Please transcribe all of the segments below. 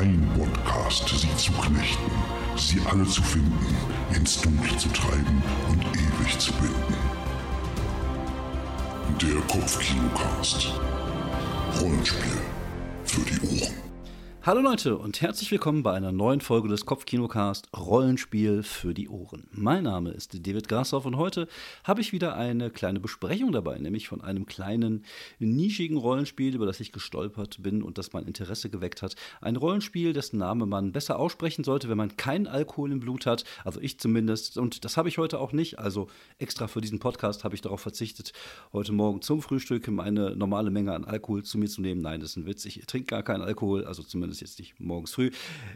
Ein Podcast, sie zu knechten, sie alle zu finden, ins Dunkle zu treiben und ewig zu binden. Der Kopfkinocast. Rollenspiel für die Ohren. Hallo Leute und herzlich willkommen bei einer neuen Folge des Kopfkinocast Rollenspiel für die Ohren. Mein Name ist David Grashoff und heute habe ich wieder eine kleine Besprechung dabei, nämlich von einem kleinen, nischigen Rollenspiel, über das ich gestolpert bin und das mein Interesse geweckt hat. Ein Rollenspiel, dessen Name man besser aussprechen sollte, wenn man keinen Alkohol im Blut hat, also ich zumindest. Und das habe ich heute auch nicht, also extra für diesen Podcast habe ich darauf verzichtet, heute Morgen zum Frühstück eine normale Menge an Alkohol zu mir zu nehmen. Nein, das ist ein Witz, ich trinke gar keinen Alkohol, also zumindest zumindest jetzt nicht morgens früh.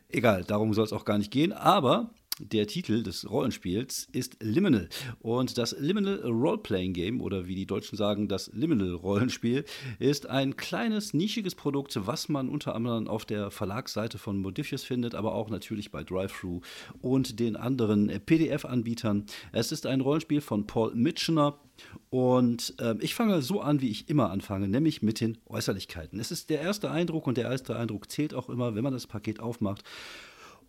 Egal, darum soll es auch gar nicht gehen. Aber der Titel des Rollenspiels ist Liminal. Und das Liminal Roleplaying Game, oder wie die Deutschen sagen, das Liminal Rollenspiel, ist ein kleines, nischiges Produkt, was man unter anderem auf der Verlagsseite von Modifius findet, aber auch natürlich bei Drive-Thru und den anderen PDF-Anbietern. Es ist ein Rollenspiel von Paul Mitchener. Und äh, ich fange so an, wie ich immer anfange, nämlich mit den Äußerlichkeiten. Es ist der erste Eindruck und der erste Eindruck zählt auch immer, wenn man das Paket aufmacht.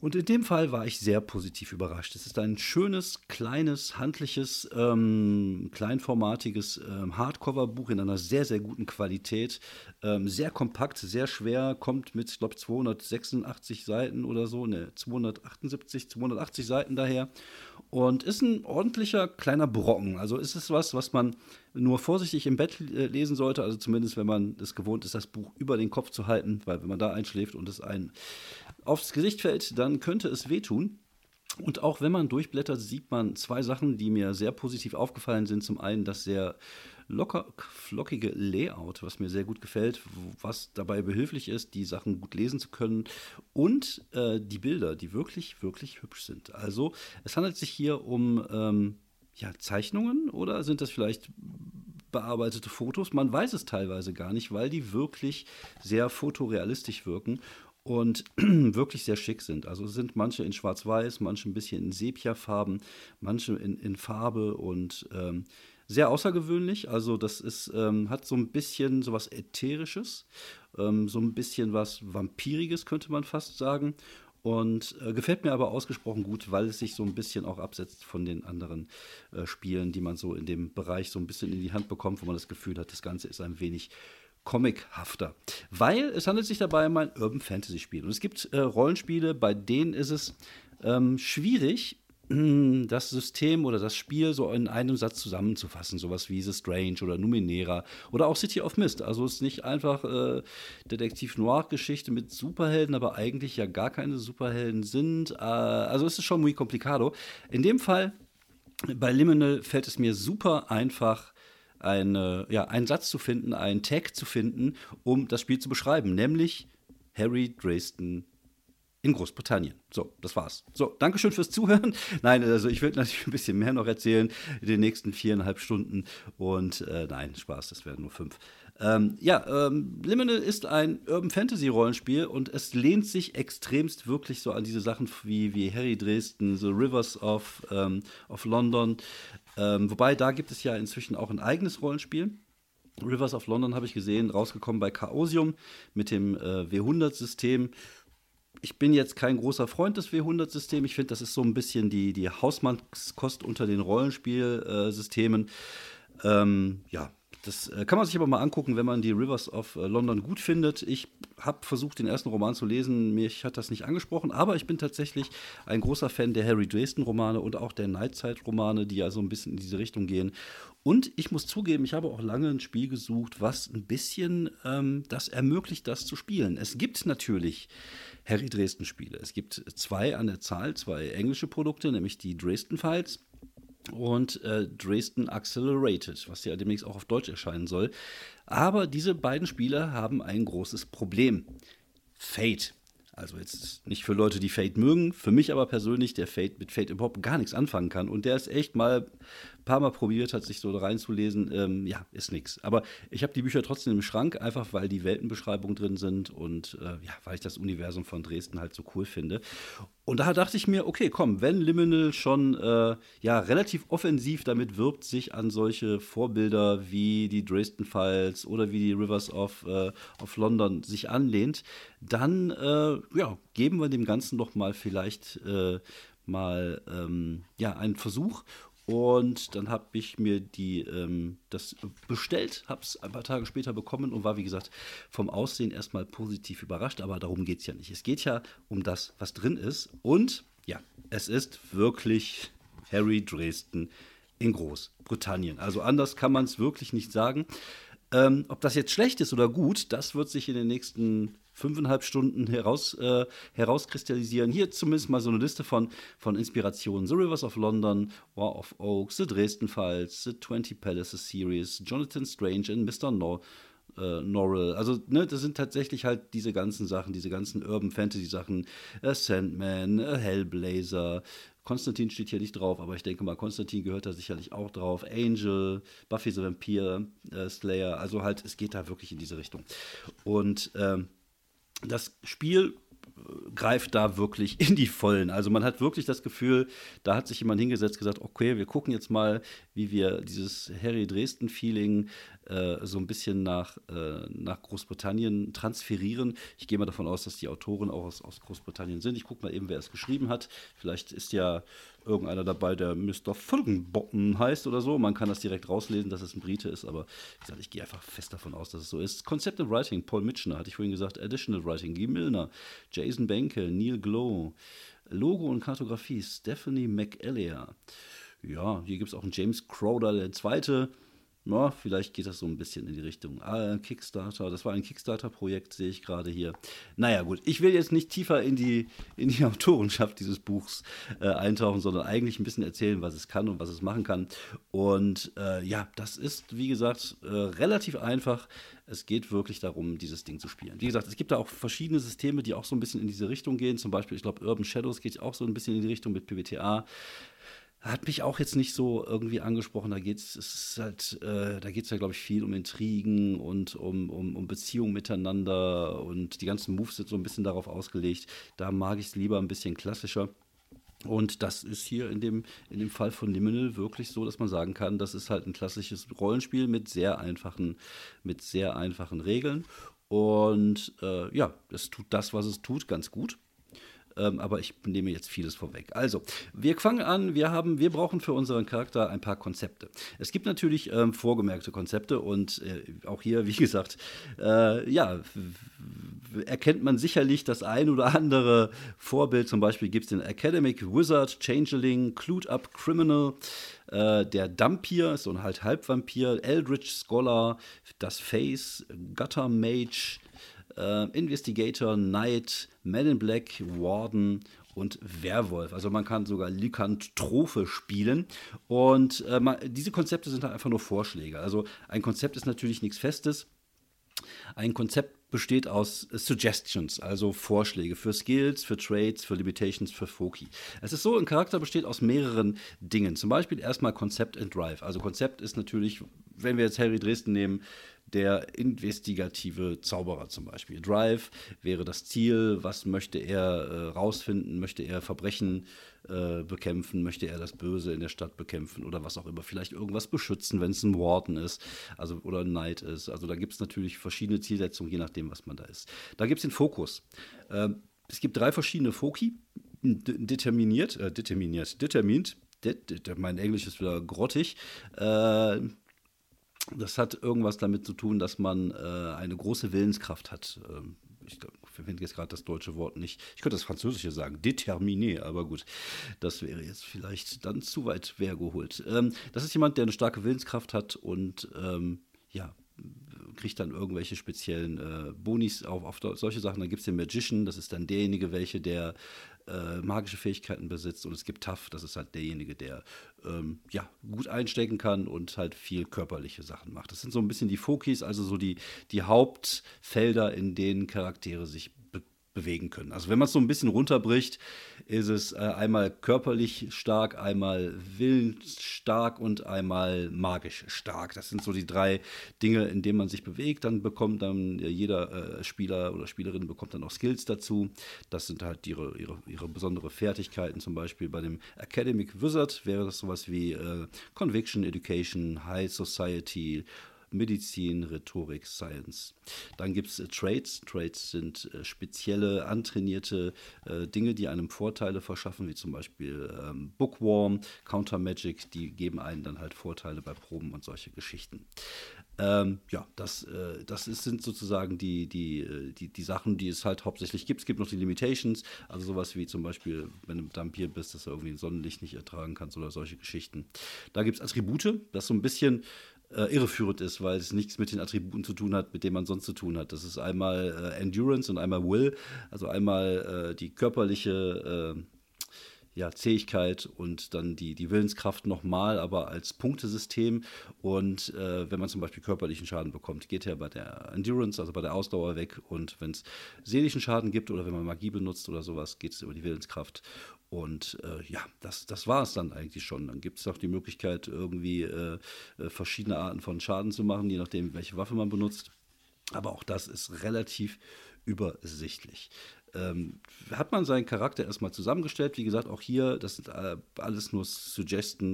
Und in dem Fall war ich sehr positiv überrascht. Es ist ein schönes, kleines, handliches, ähm, kleinformatiges ähm, Hardcover-Buch in einer sehr, sehr guten Qualität. Ähm, sehr kompakt, sehr schwer, kommt mit, ich glaube, 286 Seiten oder so, ne, 278, 280 Seiten daher. Und ist ein ordentlicher kleiner Brocken. Also ist es was, was man nur vorsichtig im Bett äh, lesen sollte. Also zumindest, wenn man es gewohnt ist, das Buch über den Kopf zu halten, weil wenn man da einschläft und es einen aufs Gesicht fällt, dann könnte es wehtun. Und auch wenn man durchblättert, sieht man zwei Sachen, die mir sehr positiv aufgefallen sind. Zum einen das sehr locker, flockige Layout, was mir sehr gut gefällt, was dabei behilflich ist, die Sachen gut lesen zu können. Und äh, die Bilder, die wirklich, wirklich hübsch sind. Also es handelt sich hier um ähm, ja, Zeichnungen oder sind das vielleicht bearbeitete Fotos? Man weiß es teilweise gar nicht, weil die wirklich sehr fotorealistisch wirken und wirklich sehr schick sind. Also sind manche in Schwarz-Weiß, manche ein bisschen in Sepia-Farben, manche in, in Farbe und ähm, sehr außergewöhnlich. Also das ist, ähm, hat so ein bisschen so was Ätherisches, ähm, so ein bisschen was Vampiriges, könnte man fast sagen. Und äh, gefällt mir aber ausgesprochen gut, weil es sich so ein bisschen auch absetzt von den anderen äh, Spielen, die man so in dem Bereich so ein bisschen in die Hand bekommt, wo man das Gefühl hat, das Ganze ist ein wenig comichafter. Weil es handelt sich dabei um ein Urban Fantasy Spiel. Und es gibt äh, Rollenspiele, bei denen ist es ähm, schwierig, das System oder das Spiel so in einem Satz zusammenzufassen, sowas wie The Strange oder Numenera oder auch City of Mist. Also es ist nicht einfach äh, Detektiv-Noir-Geschichte mit Superhelden, aber eigentlich ja gar keine Superhelden sind. Äh, also es ist schon muy complicado. In dem Fall, bei Liminal fällt es mir super einfach, eine, ja, einen Satz zu finden, einen Tag zu finden, um das Spiel zu beschreiben, nämlich Harry Dresden in Großbritannien. So, das war's. So, Dankeschön fürs Zuhören. Nein, also ich will natürlich ein bisschen mehr noch erzählen in den nächsten viereinhalb Stunden. Und äh, nein, Spaß, das werden nur fünf. Ähm, ja, ähm, Liminal ist ein Urban Fantasy Rollenspiel und es lehnt sich extremst wirklich so an diese Sachen wie, wie Harry Dresden, The Rivers of, ähm, of London, ähm, wobei, da gibt es ja inzwischen auch ein eigenes Rollenspiel. Rivers of London habe ich gesehen, rausgekommen bei Chaosium mit dem äh, W100-System. Ich bin jetzt kein großer Freund des W100-Systems. Ich finde, das ist so ein bisschen die, die Hausmannskost unter den Rollenspielsystemen. Ähm, ja, das äh, kann man sich aber mal angucken, wenn man die Rivers of äh, London gut findet. Ich habe versucht, den ersten Roman zu lesen. Mich hat das nicht angesprochen, aber ich bin tatsächlich ein großer Fan der Harry Dresden-Romane und auch der Nightside-Romane, die ja so ein bisschen in diese Richtung gehen. Und ich muss zugeben, ich habe auch lange ein Spiel gesucht, was ein bisschen ähm, das ermöglicht, das zu spielen. Es gibt natürlich Harry Dresden-Spiele. Es gibt zwei an der Zahl, zwei englische Produkte, nämlich die Dresden Files und äh, Dresden Accelerated, was ja demnächst auch auf Deutsch erscheinen soll. Aber diese beiden Spiele haben ein großes Problem. Fate. Also jetzt nicht für Leute, die Fate mögen, für mich aber persönlich, der Fate mit Fate überhaupt gar nichts anfangen kann. Und der ist echt mal paar Mal probiert hat, sich so reinzulesen. Ähm, ja, ist nichts. Aber ich habe die Bücher trotzdem im Schrank, einfach weil die Weltenbeschreibungen drin sind und äh, ja, weil ich das Universum von Dresden halt so cool finde. und da dachte ich mir, okay, komm, wenn Liminal schon äh, ja relativ offensiv damit wirbt, sich an solche Vorbilder wie die Dresden Files oder wie die Rivers of, äh, of London sich anlehnt, dann äh, ja, geben wir dem Ganzen doch mal vielleicht äh, mal ähm, ja, einen Versuch und dann habe ich mir die, ähm, das bestellt, habe es ein paar Tage später bekommen und war, wie gesagt, vom Aussehen erstmal positiv überrascht. Aber darum geht es ja nicht. Es geht ja um das, was drin ist. Und ja, es ist wirklich Harry Dresden in Großbritannien. Also anders kann man es wirklich nicht sagen. Ähm, ob das jetzt schlecht ist oder gut, das wird sich in den nächsten fünfeinhalb Stunden heraus, äh, herauskristallisieren. Hier zumindest mal so eine Liste von, von Inspirationen. The Rivers of London, War of Oaks, The Dresden Files, The 20 Palaces Series, Jonathan Strange and Mr. No äh, Norrell. Also, ne, das sind tatsächlich halt diese ganzen Sachen, diese ganzen Urban Fantasy Sachen. Äh, Sandman, äh, Hellblazer. Konstantin steht hier nicht drauf, aber ich denke mal, Konstantin gehört da sicherlich auch drauf. Angel, Buffy the Vampire, äh, Slayer. Also halt, es geht da wirklich in diese Richtung. Und ähm, das Spiel äh, greift da wirklich in die Vollen. Also man hat wirklich das Gefühl, da hat sich jemand hingesetzt, gesagt, okay, wir gucken jetzt mal, wie wir dieses Harry Dresden-Feeling äh, so ein bisschen nach, äh, nach Großbritannien transferieren. Ich gehe mal davon aus, dass die Autoren auch aus, aus Großbritannien sind. Ich gucke mal eben, wer es geschrieben hat. Vielleicht ist ja irgendeiner dabei, der Mr. Fulgenbotten heißt oder so. Man kann das direkt rauslesen, dass es ein Brite ist, aber wie gesagt, ich gehe einfach fest davon aus, dass es so ist. Concept and Writing, Paul Mitchner, hatte ich vorhin gesagt. Additional Writing, Guy Milner, Jason Benke, Neil Glow. Logo und Kartografie, Stephanie McEllier. Ja, hier gibt es auch einen James Crowder, der zweite ja, vielleicht geht das so ein bisschen in die Richtung ah, Kickstarter. Das war ein Kickstarter-Projekt, sehe ich gerade hier. Naja, gut. Ich will jetzt nicht tiefer in die, in die Autorenschaft dieses Buchs äh, eintauchen, sondern eigentlich ein bisschen erzählen, was es kann und was es machen kann. Und äh, ja, das ist, wie gesagt, äh, relativ einfach. Es geht wirklich darum, dieses Ding zu spielen. Wie gesagt, es gibt da auch verschiedene Systeme, die auch so ein bisschen in diese Richtung gehen. Zum Beispiel, ich glaube, Urban Shadows geht auch so ein bisschen in die Richtung mit PBTA hat mich auch jetzt nicht so irgendwie angesprochen. Da geht es halt, äh, da geht es ja, glaube ich, viel um Intrigen und um, um, um Beziehungen miteinander und die ganzen Moves sind so ein bisschen darauf ausgelegt. Da mag ich es lieber ein bisschen klassischer. Und das ist hier in dem, in dem Fall von Liminal wirklich so, dass man sagen kann, das ist halt ein klassisches Rollenspiel mit sehr einfachen, mit sehr einfachen Regeln. Und äh, ja, es tut das, was es tut, ganz gut. Ähm, aber ich nehme jetzt vieles vorweg. Also, wir fangen an. Wir, haben, wir brauchen für unseren Charakter ein paar Konzepte. Es gibt natürlich ähm, vorgemerkte Konzepte und äh, auch hier, wie gesagt, äh, ja, erkennt man sicherlich das ein oder andere Vorbild. Zum Beispiel gibt es den Academic Wizard, Changeling, Clued Up Criminal. Äh, der Dampier, so ein halt Halbvampir, Eldritch Scholar, das Face, Gutter Mage, äh, Investigator, Knight, Man in Black, Warden und Werwolf. Also man kann sogar Lykanthrope spielen. Und äh, man, diese Konzepte sind halt einfach nur Vorschläge. Also ein Konzept ist natürlich nichts Festes. Ein Konzept besteht aus Suggestions, also Vorschläge für Skills, für Trades, für Limitations, für Foki. Es ist so, ein Charakter besteht aus mehreren Dingen. Zum Beispiel erstmal Konzept and Drive. Also Konzept ist natürlich, wenn wir jetzt Harry Dresden nehmen, der investigative Zauberer zum Beispiel. Drive wäre das Ziel, was möchte er äh, rausfinden, möchte er Verbrechen äh, bekämpfen, möchte er das Böse in der Stadt bekämpfen oder was auch immer, vielleicht irgendwas beschützen, wenn es ein Warden ist, also oder ein Knight ist. Also da gibt es natürlich verschiedene Zielsetzungen, je nachdem, was man da ist. Da gibt es den Fokus. Ähm, es gibt drei verschiedene Foki, determiniert, äh, determiniert, determint, de, de, mein Englisch ist wieder grottig, äh, das hat irgendwas damit zu tun, dass man äh, eine große Willenskraft hat. Ähm, ich finde jetzt gerade das deutsche Wort nicht. Ich könnte das Französische sagen, déterminé, aber gut, das wäre jetzt vielleicht dann zu weit hergeholt. Ähm, das ist jemand, der eine starke Willenskraft hat und ähm, ja, kriegt dann irgendwelche speziellen äh, Bonis auf, auf solche Sachen. Dann gibt es den Magician, das ist dann derjenige, welche der äh, magische Fähigkeiten besitzt. Und es gibt Tough, das ist halt derjenige, der ähm, ja, gut einstecken kann und halt viel körperliche Sachen macht. Das sind so ein bisschen die Fokis, also so die, die Hauptfelder, in denen Charaktere sich bewegen können. Also wenn man es so ein bisschen runterbricht, ist es äh, einmal körperlich stark, einmal willensstark und einmal magisch stark. Das sind so die drei Dinge, in denen man sich bewegt. Dann bekommt dann jeder äh, Spieler oder Spielerin bekommt dann auch Skills dazu. Das sind halt ihre, ihre, ihre besondere Fertigkeiten. Zum Beispiel bei dem Academic Wizard wäre das sowas wie äh, Conviction, Education, High Society, Medizin, Rhetorik, Science. Dann gibt es äh, Trades. Trades sind äh, spezielle, antrainierte äh, Dinge, die einem Vorteile verschaffen, wie zum Beispiel ähm, Bookworm, Counter Magic, die geben einen dann halt Vorteile bei Proben und solche Geschichten. Ähm, ja, das, äh, das ist, sind sozusagen die, die, äh, die, die Sachen, die es halt hauptsächlich gibt. Es gibt noch die Limitations, also sowas wie zum Beispiel, wenn du Vampir bist, dass du irgendwie ein Sonnenlicht nicht ertragen kannst oder solche Geschichten. Da gibt es Attribute, das so ein bisschen äh, irreführend ist, weil es nichts mit den Attributen zu tun hat, mit denen man sonst zu tun hat. Das ist einmal äh, Endurance und einmal Will, also einmal äh, die körperliche äh, ja, Zähigkeit und dann die, die Willenskraft nochmal, aber als Punktesystem. Und äh, wenn man zum Beispiel körperlichen Schaden bekommt, geht er bei der Endurance, also bei der Ausdauer weg. Und wenn es seelischen Schaden gibt oder wenn man Magie benutzt oder sowas, geht es über die Willenskraft. Und äh, ja, das, das war es dann eigentlich schon. Dann gibt es auch die Möglichkeit, irgendwie äh, äh, verschiedene Arten von Schaden zu machen, je nachdem, welche Waffe man benutzt. Aber auch das ist relativ übersichtlich ähm, hat man seinen Charakter erstmal zusammengestellt. Wie gesagt, auch hier, das sind äh, alles nur Suggestions,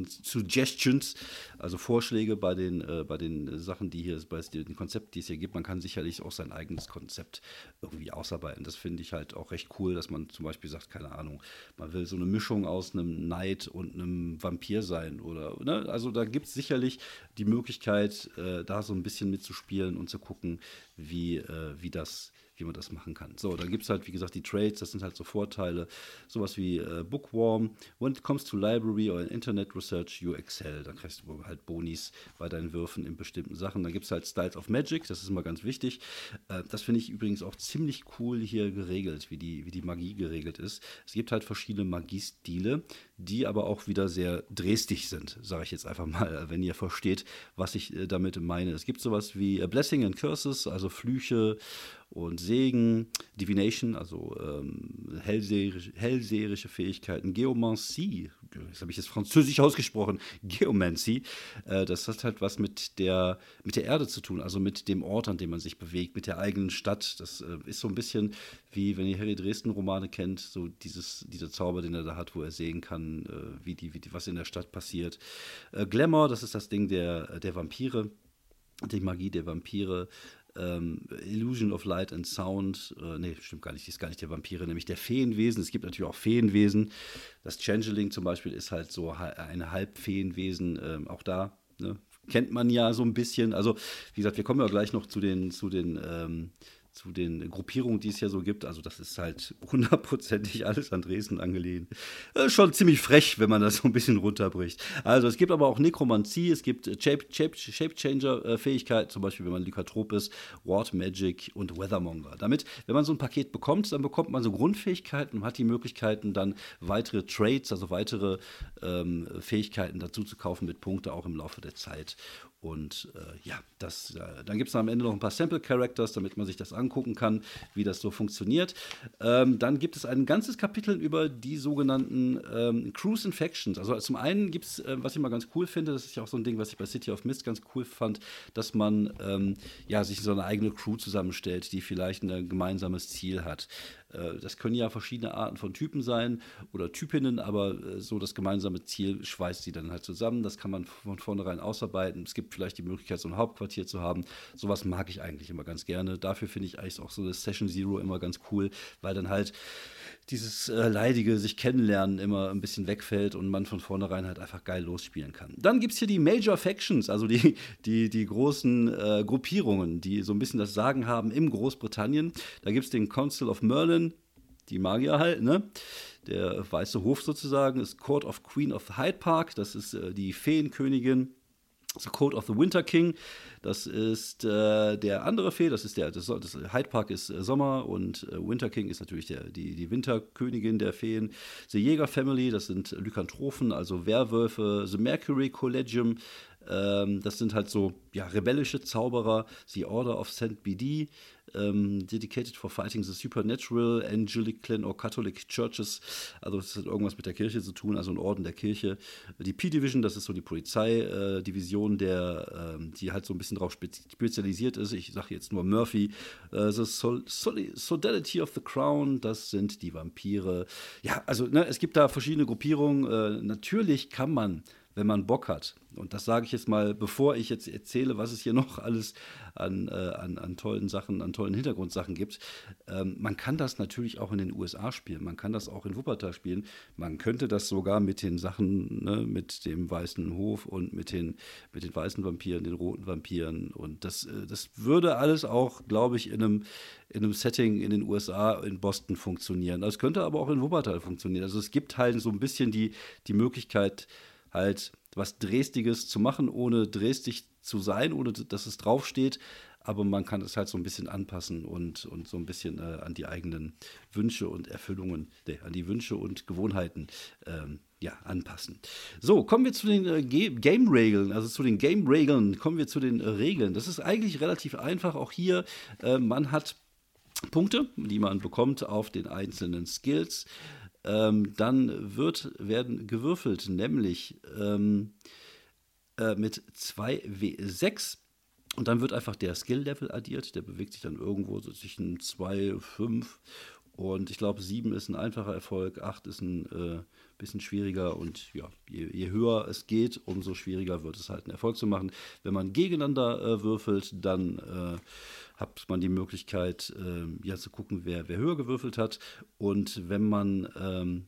also Vorschläge bei den, äh, bei den Sachen, die hier, bei den Konzepten, die es hier gibt. Man kann sicherlich auch sein eigenes Konzept irgendwie ausarbeiten. Das finde ich halt auch recht cool, dass man zum Beispiel sagt, keine Ahnung, man will so eine Mischung aus einem Knight und einem Vampir sein oder, ne? Also da gibt es sicherlich die Möglichkeit, äh, da so ein bisschen mitzuspielen und zu gucken, wie, äh, wie das wie man das machen kann. So, dann gibt es halt, wie gesagt, die Trades, das sind halt so Vorteile, sowas wie äh, Bookworm. When it comes to library or Internet Research, you excel. Dann kriegst du halt Bonis bei deinen Würfen in bestimmten Sachen. Dann gibt es halt Styles of Magic, das ist immer ganz wichtig. Äh, das finde ich übrigens auch ziemlich cool hier geregelt, wie die, wie die Magie geregelt ist. Es gibt halt verschiedene Magiestile, die aber auch wieder sehr drestig sind, sage ich jetzt einfach mal, wenn ihr versteht, was ich äh, damit meine. Es gibt sowas wie äh, Blessing and Curses, also Flüche und Segen, Divination, also ähm, hellseherische, hellseherische Fähigkeiten, Geomancie, das habe ich jetzt französisch ausgesprochen, Geomancy, äh, das hat halt was mit der, mit der Erde zu tun, also mit dem Ort, an dem man sich bewegt, mit der eigenen Stadt. Das äh, ist so ein bisschen wie, wenn ihr Harry Dresden-Romane kennt, so dieses, dieser Zauber, den er da hat, wo er sehen kann, äh, wie, die, wie die, was in der Stadt passiert. Äh, Glamour, das ist das Ding der, der Vampire die Magie der Vampire, ähm, Illusion of Light and Sound, äh, nee, stimmt gar nicht, die ist gar nicht der Vampire, nämlich der Feenwesen. Es gibt natürlich auch Feenwesen. Das Changeling zum Beispiel ist halt so eine Halbfeenwesen, ähm, auch da, ne? kennt man ja so ein bisschen. Also, wie gesagt, wir kommen ja gleich noch zu den, zu den ähm, zu den Gruppierungen, die es ja so gibt. Also das ist halt hundertprozentig alles an Dresden angelehnt. Äh, schon ziemlich frech, wenn man das so ein bisschen runterbricht. Also es gibt aber auch Nekromanzie, es gibt Shape, Shape, Shape Changer-Fähigkeiten, zum Beispiel wenn man Lykatrop ist, Ward Magic und Weathermonger. Damit, wenn man so ein Paket bekommt, dann bekommt man so Grundfähigkeiten und hat die Möglichkeiten, dann weitere Trades, also weitere ähm, Fähigkeiten dazu zu kaufen mit Punkte auch im Laufe der Zeit. Und äh, ja, das, äh, dann gibt es am Ende noch ein paar Sample Characters, damit man sich das angucken kann, wie das so funktioniert. Ähm, dann gibt es ein ganzes Kapitel über die sogenannten ähm, Cruise Infections. Also zum einen gibt es, äh, was ich mal ganz cool finde, das ist ja auch so ein Ding, was ich bei City of Mist ganz cool fand, dass man ähm, ja, sich so eine eigene Crew zusammenstellt, die vielleicht ein gemeinsames Ziel hat. Äh, das können ja verschiedene Arten von Typen sein oder Typinnen, aber äh, so das gemeinsame Ziel schweißt sie dann halt zusammen. Das kann man von vornherein ausarbeiten. Es gibt vielleicht die Möglichkeit, so ein Hauptquartier zu haben. Sowas mag ich eigentlich immer ganz gerne. Dafür finde ich eigentlich auch so das Session Zero immer ganz cool, weil dann halt dieses äh, leidige sich kennenlernen immer ein bisschen wegfällt und man von vornherein halt einfach geil losspielen kann. Dann gibt es hier die Major Factions, also die, die, die großen äh, Gruppierungen, die so ein bisschen das Sagen haben im Großbritannien. Da gibt es den Council of Merlin, die Magier halt, ne? Der weiße Hof sozusagen ist Court of Queen of Hyde Park, das ist äh, die Feenkönigin. The Code of the Winter King, das ist äh, der andere Fee, das ist der, das, das Hyde Park ist äh, Sommer und äh, Winter King ist natürlich der, die, die Winterkönigin der Feen. The Jäger Family, das sind Lykanthropen, also Werwölfe. The Mercury Collegium, Ähm, das sind halt so ja, rebellische Zauberer, The Order of St. BD, ähm, dedicated for fighting the supernatural, Anglican or Catholic Churches. Also das hat irgendwas mit der Kirche zu tun, also ein Orden der Kirche. Die P-Division, das ist so die Polizeidivision, äh, ähm, die halt so ein bisschen darauf spezialisiert ist. Ich sage jetzt nur Murphy. Äh, the Sol Sodality of the Crown, das sind die Vampire. Ja, also ne, es gibt da verschiedene Gruppierungen. Äh, natürlich kann man wenn man Bock hat. Und das sage ich jetzt mal, bevor ich jetzt erzähle, was es hier noch alles an, äh, an, an tollen Sachen, an tollen Hintergrundsachen gibt. Ähm, man kann das natürlich auch in den USA spielen, man kann das auch in Wuppertal spielen. Man könnte das sogar mit den Sachen, ne, mit dem weißen Hof und mit den, mit den weißen Vampiren, den roten Vampiren. Und das, äh, das würde alles auch, glaube ich, in einem, in einem Setting in den USA, in Boston funktionieren. Das könnte aber auch in Wuppertal funktionieren. Also es gibt halt so ein bisschen die, die Möglichkeit, halt was Dresdiges zu machen, ohne dresdig zu sein, ohne dass es draufsteht. Aber man kann es halt so ein bisschen anpassen und, und so ein bisschen äh, an die eigenen Wünsche und Erfüllungen, äh, an die Wünsche und Gewohnheiten ähm, ja, anpassen. So, kommen wir zu den äh, Game-Regeln, also zu den Game-Regeln, kommen wir zu den äh, Regeln. Das ist eigentlich relativ einfach. Auch hier, äh, man hat Punkte, die man bekommt auf den einzelnen Skills ähm, dann wird, werden gewürfelt, nämlich ähm, äh, mit 2W6. Und dann wird einfach der Skill-Level addiert. Der bewegt sich dann irgendwo zwischen 2, 5 und ich glaube, 7 ist ein einfacher Erfolg, 8 ist ein äh, bisschen schwieriger und ja, je, je, höher es geht, umso schwieriger wird es halt einen Erfolg zu machen. Wenn man gegeneinander äh, würfelt, dann äh, hat man die Möglichkeit, äh, ja, zu gucken, wer, wer höher gewürfelt hat. Und wenn man, ähm,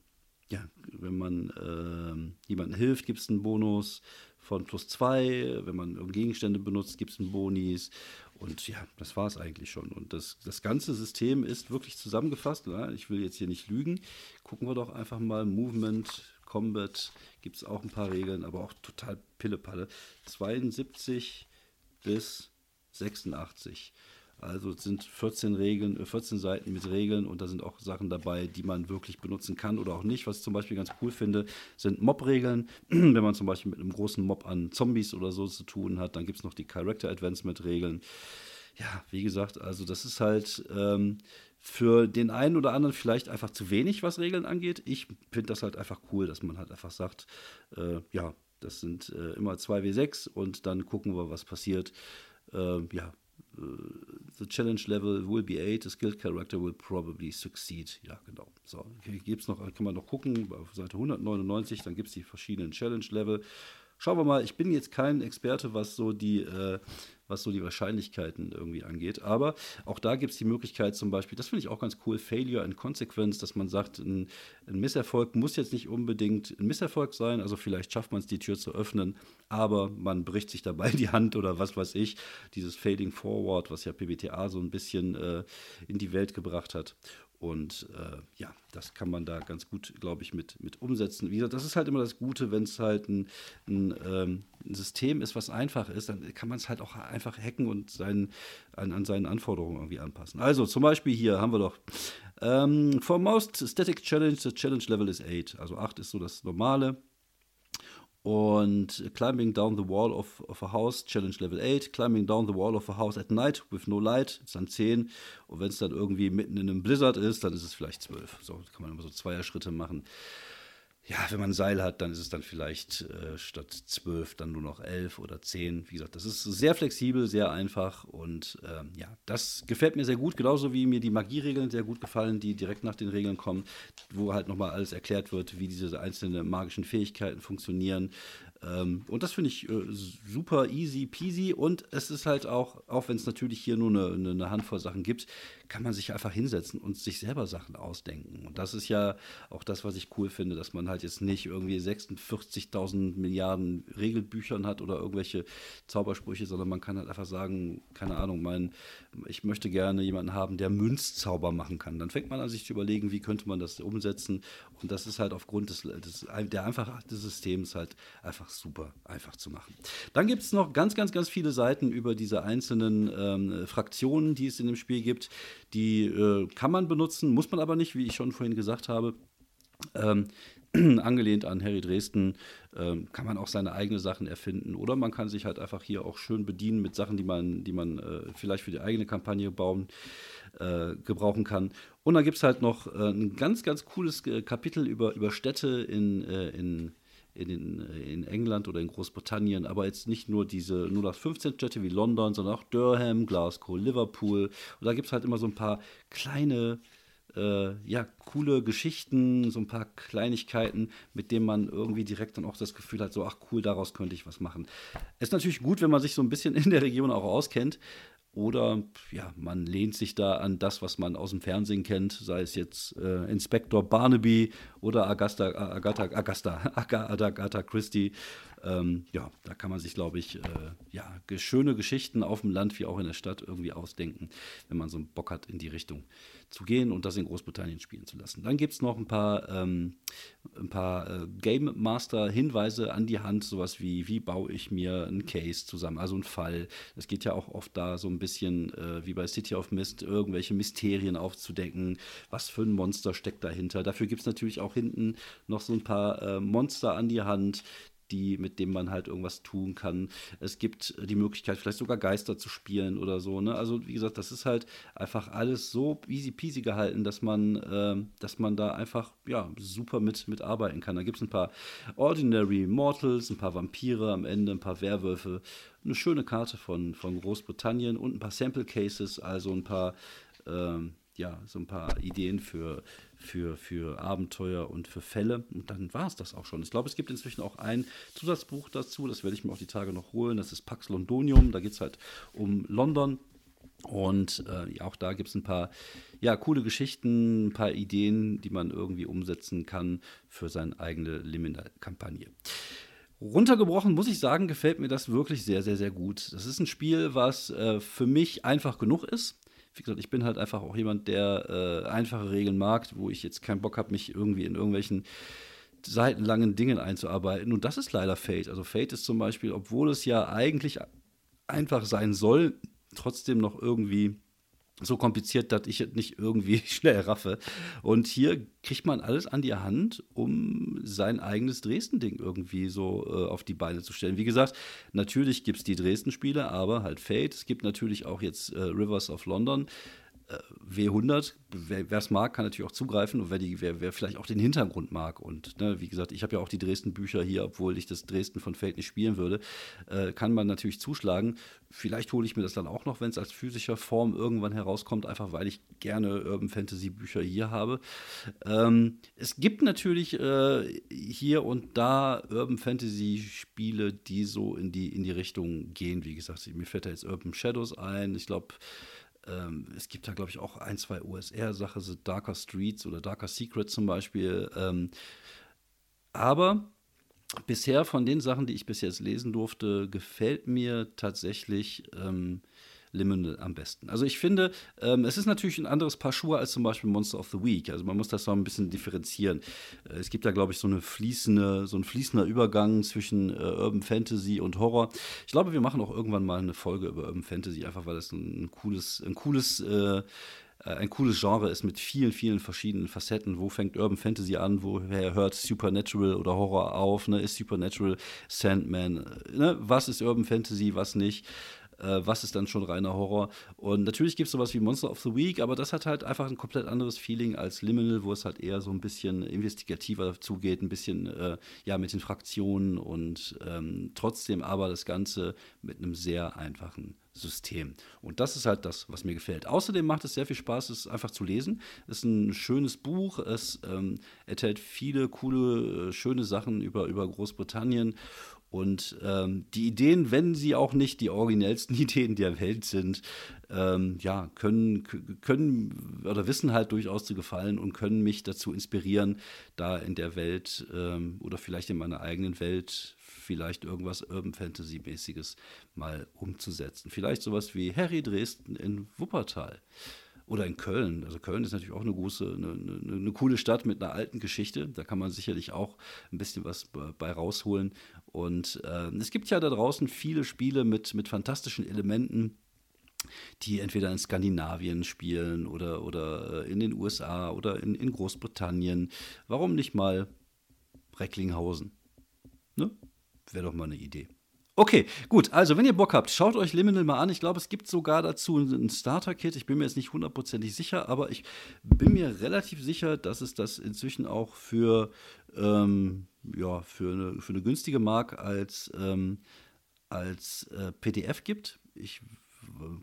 ja, wenn man äh, jemandem hilft, gibt es einen Bonus von plus zwei. Wenn man Gegenstände benutzt, gibt es einen Bonis. Und ja, das war es eigentlich schon. Und das, das ganze System ist wirklich zusammengefasst. Ja, ich will jetzt hier nicht lügen. Gucken wir doch einfach mal. Movement, Combat, gibt es auch ein paar Regeln, aber auch total Pillepalle. 72 bis 86. Also es sind 14 Regeln, 14 äh, Seiten mit Regeln und da sind auch Sachen dabei, die man wirklich benutzen kann oder auch nicht. Was ich zum Beispiel ganz cool finde, sind Mob-Regeln. Wenn man zum Beispiel mit einem großen Mob an Zombies oder so zu tun hat, dann gibt es noch die Character Advancement-Regeln. Ja, wie gesagt, also das ist halt ähm, für den einen oder anderen vielleicht einfach zu wenig, was Regeln angeht. Ich finde das halt einfach cool, dass man halt einfach sagt, äh, ja, das sind äh, immer 2W6 und dann gucken wir, was passiert. Äh, ja, the challenge level will be 8, the skilled character will probably succeed. Ja, genau. So, gibt's noch, kann man noch gucken, auf Seite 199, dann gibt es die verschiedenen Challenge Level. Schauen wir mal, ich bin jetzt kein Experte, was so die, äh, was so die Wahrscheinlichkeiten irgendwie angeht. Aber auch da gibt es die Möglichkeit zum Beispiel, das finde ich auch ganz cool, Failure and Consequence, dass man sagt, ein, ein, Misserfolg muss jetzt nicht unbedingt ein Misserfolg sein. Also vielleicht schafft man es, die Tür zu öffnen, aber man bricht sich dabei die Hand oder was weiß ich. Dieses Fading Forward, was ja PBTA so ein bisschen äh, in die Welt gebracht hat. Und äh, ja, das kann man da ganz gut, glaube ich, mit, mit umsetzen. Wie gesagt, das ist halt immer das Gute, wenn es halt ein, ein, ähm, ein, System ist, was einfach ist, dann kann man es halt auch einfach hacken und seinen, an, an seinen Anforderungen irgendwie anpassen. Also zum Beispiel hier haben wir doch ähm, for most static challenge, the challenge level is 8. Also 8 ist so das normale. Und Climbing Down the Wall of, of a House, Challenge Level 8. Climbing Down the Wall of a House at Night with no light, ist dann 10. Und wenn es dann irgendwie mitten in einem Blizzard ist, dann ist es vielleicht 12. So kann man immer so Zweier-Schritte machen ja, wenn man ein Seil hat, dann ist es dann vielleicht äh, statt zwölf dann nur noch elf oder zehn. Wie gesagt, das ist sehr flexibel, sehr einfach und ähm, ja, das gefällt mir sehr gut, genauso wie mir die Magieregeln sehr gut gefallen, die direkt nach den Regeln kommen, wo halt nochmal alles erklärt wird, wie diese einzelnen magischen Fähigkeiten funktionieren, ähm, und das finde ich äh, super easy peasy. Und es ist halt auch, auch wenn es natürlich hier nur eine, eine, Handvoll Sachen gibt, kann man sich einfach hinsetzen und sich selber Sachen ausdenken. Und das ist ja auch das, was ich cool finde, dass man halt jetzt nicht irgendwie 46.000 Milliarden Regelbüchern hat oder irgendwelche Zaubersprüche, sondern man kann halt einfach sagen, keine Ahnung, mein, ich möchte gerne jemanden haben, der Münzzauber machen kann. Dann fängt man an, sich zu überlegen, wie könnte man das umsetzen. Und das ist halt aufgrund des, des der Einfachheit des Systems halt einfach super einfach zu machen. Dann gibt es noch ganz, ganz, ganz viele Seiten über diese einzelnen ähm, Fraktionen, die es in dem Spiel gibt. Die äh, kann man benutzen, muss man aber nicht, wie ich schon vorhin gesagt habe. Ähm, angelehnt an Harry Dresden, ähm, kann man auch seine eigenen Sachen erfinden. Oder man kann sich halt einfach hier auch schön bedienen mit Sachen, die man, die man äh, vielleicht für die eigene Kampagne bauen, äh, gebrauchen kann. Und dann gibt es halt noch äh, ein ganz, ganz cooles äh, Kapitel über, über Städte in, äh, in in, in, England oder in Großbritannien, aber jetzt nicht nur diese 0815 Städte wie London, sondern auch Durham, Glasgow, Liverpool. Und da gibt es halt immer so ein paar kleine äh, ja, coole Geschichten, so ein paar Kleinigkeiten, mit denen man irgendwie direkt dann auch das Gefühl hat, so, ach cool, daraus könnte ich was machen. Ist natürlich gut, wenn man sich so ein bisschen in der Region auch auskennt. Oder ja, man lehnt sich da an das, was man aus dem Fernsehen kennt, sei es jetzt äh, Inspektor Barnaby oder Agatha, Agatha, Agatha, Agatha, Agatha Christie ähm, ja, da kann man sich, glaube ich, äh, ja, schöne Geschichten auf dem Land wie auch in der Stadt irgendwie ausdenken, wenn man so einen Bock hat, in die Richtung zu gehen und das in Großbritannien spielen zu lassen. Dann gibt es noch ein paar, ähm, ein paar äh, Game Master Hinweise an die Hand, sowas wie, wie baue ich mir einen Case zusammen, also einen Fall. Es geht ja auch oft da so ein bisschen äh, wie bei City of Mist, irgendwelche Mysterien aufzudecken, was für ein Monster steckt dahinter. Dafür gibt es natürlich auch hinten noch so ein paar äh, Monster an die Hand, die, mit dem man halt irgendwas tun kann. Es gibt die Möglichkeit, vielleicht sogar Geister zu spielen oder so. Ne? Also, wie gesagt, das ist halt einfach alles so easy peasy gehalten, dass man, äh, dass man da einfach ja, super mit, mit arbeiten kann. Da gibt es ein paar Ordinary Mortals, ein paar Vampire am Ende, ein paar Werwölfe, eine schöne Karte von, von Großbritannien und ein paar Sample Cases, also ein paar. Ähm, ja, so ein paar Ideen für, für, für Abenteuer und für Fälle. Und dann war es das auch schon. Ich glaube, es gibt inzwischen auch ein Zusatzbuch dazu, das werde ich mir auch die Tage noch holen. Das ist Pax Londonium. Da geht es halt um London. Und äh, auch da gibt es ein paar ja, coole Geschichten, ein paar Ideen, die man irgendwie umsetzen kann für seine eigene Liminal-Kampagne. Runtergebrochen muss ich sagen, gefällt mir das wirklich sehr, sehr, sehr gut. Das ist ein Spiel, was äh, für mich einfach genug ist wie gesagt, ich bin halt einfach auch jemand, der äh, einfache Regeln mag, wo ich jetzt keinen Bock habe, mich irgendwie in irgendwelchen seitenlangen Dingen einzuarbeiten. Und das ist leider Fate. Also Fate ist zum Beispiel, obwohl es ja eigentlich einfach sein soll, trotzdem noch irgendwie so kompliziert, dass ich es nicht irgendwie schnell raffe. Und hier kriegt man alles an die Hand, um sein eigenes Dresden-Ding irgendwie so äh, auf die Beine zu stellen. Wie gesagt, natürlich gibt es die Dresden-Spiele, aber halt Fate. Es gibt natürlich auch jetzt äh, Rivers of London. W100, wer es mag, kann natürlich auch zugreifen und wer, die, wer, wer vielleicht auch den Hintergrund mag. Und ne, wie gesagt, ich habe ja auch die Dresden-Bücher hier, obwohl ich das Dresden von Feld nicht spielen würde, äh, kann man natürlich zuschlagen. Vielleicht hole ich mir das dann auch noch, wenn es als physischer Form irgendwann herauskommt, einfach weil ich gerne Urban Fantasy-Bücher hier habe. Ähm, es gibt natürlich äh, hier und da Urban Fantasy-Spiele, die so in die, in die Richtung gehen. Wie gesagt, mir fällt da jetzt Urban Shadows ein. Ich glaube, ähm, es gibt da, glaube ich, auch ein, zwei OSR-Sachen, so Darker Streets oder Darker Secrets zum Beispiel. Ähm, aber bisher von den Sachen, die ich bis jetzt lesen durfte, gefällt mir tatsächlich ähm, Liminal am besten. Also ich finde, ähm, es ist natürlich ein anderes Paar Schuhe als zum Beispiel Monster of the Week. Also man muss das so ein bisschen differenzieren. Äh, es gibt da, glaube ich, so eine fließende, so ein fließender Übergang zwischen äh, Urban Fantasy und Horror. Ich glaube, wir machen auch irgendwann mal eine Folge über Urban Fantasy, einfach weil das ein, cooles, ein cooles äh, äh ein cooles Genre ist mit vielen, vielen verschiedenen Facetten. Wo fängt Urban Fantasy an? Woher hört Supernatural oder Horror auf? Ne? Ist Supernatural Sandman? Ne? Was ist Urban Fantasy, was nicht? Äh, was ist dann schon reiner Horror. Und natürlich gibt es sowas wie Monster of the Week, aber das hat halt einfach ein komplett anderes Feeling als Liminal, wo es halt eher so ein bisschen investigativer zugeht, ein bisschen äh, ja mit den Fraktionen und ähm, trotzdem aber das Ganze mit einem sehr einfachen System. Und das ist halt das, was mir gefällt. Außerdem macht es sehr viel Spaß, es einfach zu lesen. Es ist ein schönes Buch. Es ähm, enthält viele coole, äh, schöne Sachen über, über Großbritannien. Und ähm, die Ideen, wenn sie auch nicht die originellsten Ideen der Welt sind, ähm, ja, können, können oder wissen halt durchaus zu gefallen und können mich dazu inspirieren, da in der Welt ähm, oder vielleicht in meiner eigenen Welt vielleicht irgendwas Urban Fantasy-mäßiges mal umzusetzen. Vielleicht sowas wie Harry Dresden in Wuppertal oder in Köln. Also Köln ist natürlich auch eine große, eine, eine, eine, coole Stadt mit einer alten Geschichte. Da kann man sicherlich auch ein bisschen was bei rausholen. Und äh, es gibt ja da draußen viele Spiele mit, mit fantastischen Elementen die entweder in Skandinavien spielen oder, oder äh, in den USA oder in, in Großbritannien. Warum nicht mal Recklinghausen. Ne? Wäre doch mal eine Idee. Okay, gut. Also, wenn ihr Bock habt, schaut euch Liminal mal an. Ich glaube, es gibt sogar dazu ein Starter-Kit. Ich bin mir jetzt nicht hundertprozentig sicher, aber ich bin mir relativ sicher, dass es das inzwischen auch für, ähm, ja, für, eine, für eine günstige Mark als, ähm, als äh, PDF gibt. Ich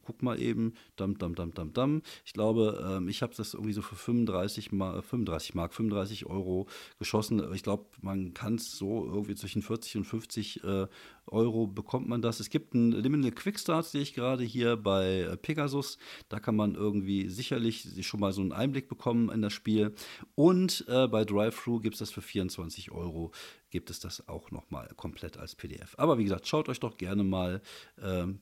guck mal eben, dam, dam, dam, dam, dam. Ich glaube, ähm, ich habe das irgendwie so für 35 Mark, 35 Mark, 35 Euro geschossen. Ich glaube, man kann es so irgendwie zwischen 40 und 50 äh, Euro bekommt man das. Es gibt einen Liminal Quickstart, sehe ich gerade hier bei äh, Pegasus. Da kann man irgendwie sicherlich schon mal so einen Einblick bekommen in das Spiel. Und äh, bei Drive-Thru gibt es das für 24 Euro gibt es das auch noch mal komplett als PDF. Aber wie gesagt, schaut euch doch gerne mal ähm,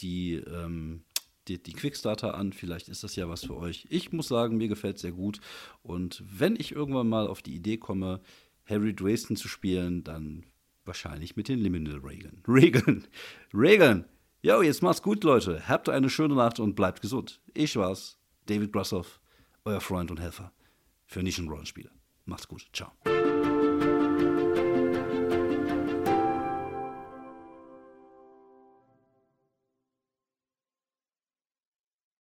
die, ähm, die, die Quickstarter an. Vielleicht ist das ja was für euch. Ich muss sagen, mir gefällt es sehr gut. Und wenn ich irgendwann mal auf die Idee komme, Harry Dresden zu spielen, dann wahrscheinlich mit den Liminal Regeln. Regeln. Regeln. Jo, jetzt macht's gut, Leute. Habt eine schöne Nacht und bleibt gesund. Ich war's, David Brassoff, euer Freund und Helfer für Nischen-Rollenspiele. Macht's gut. Ciao.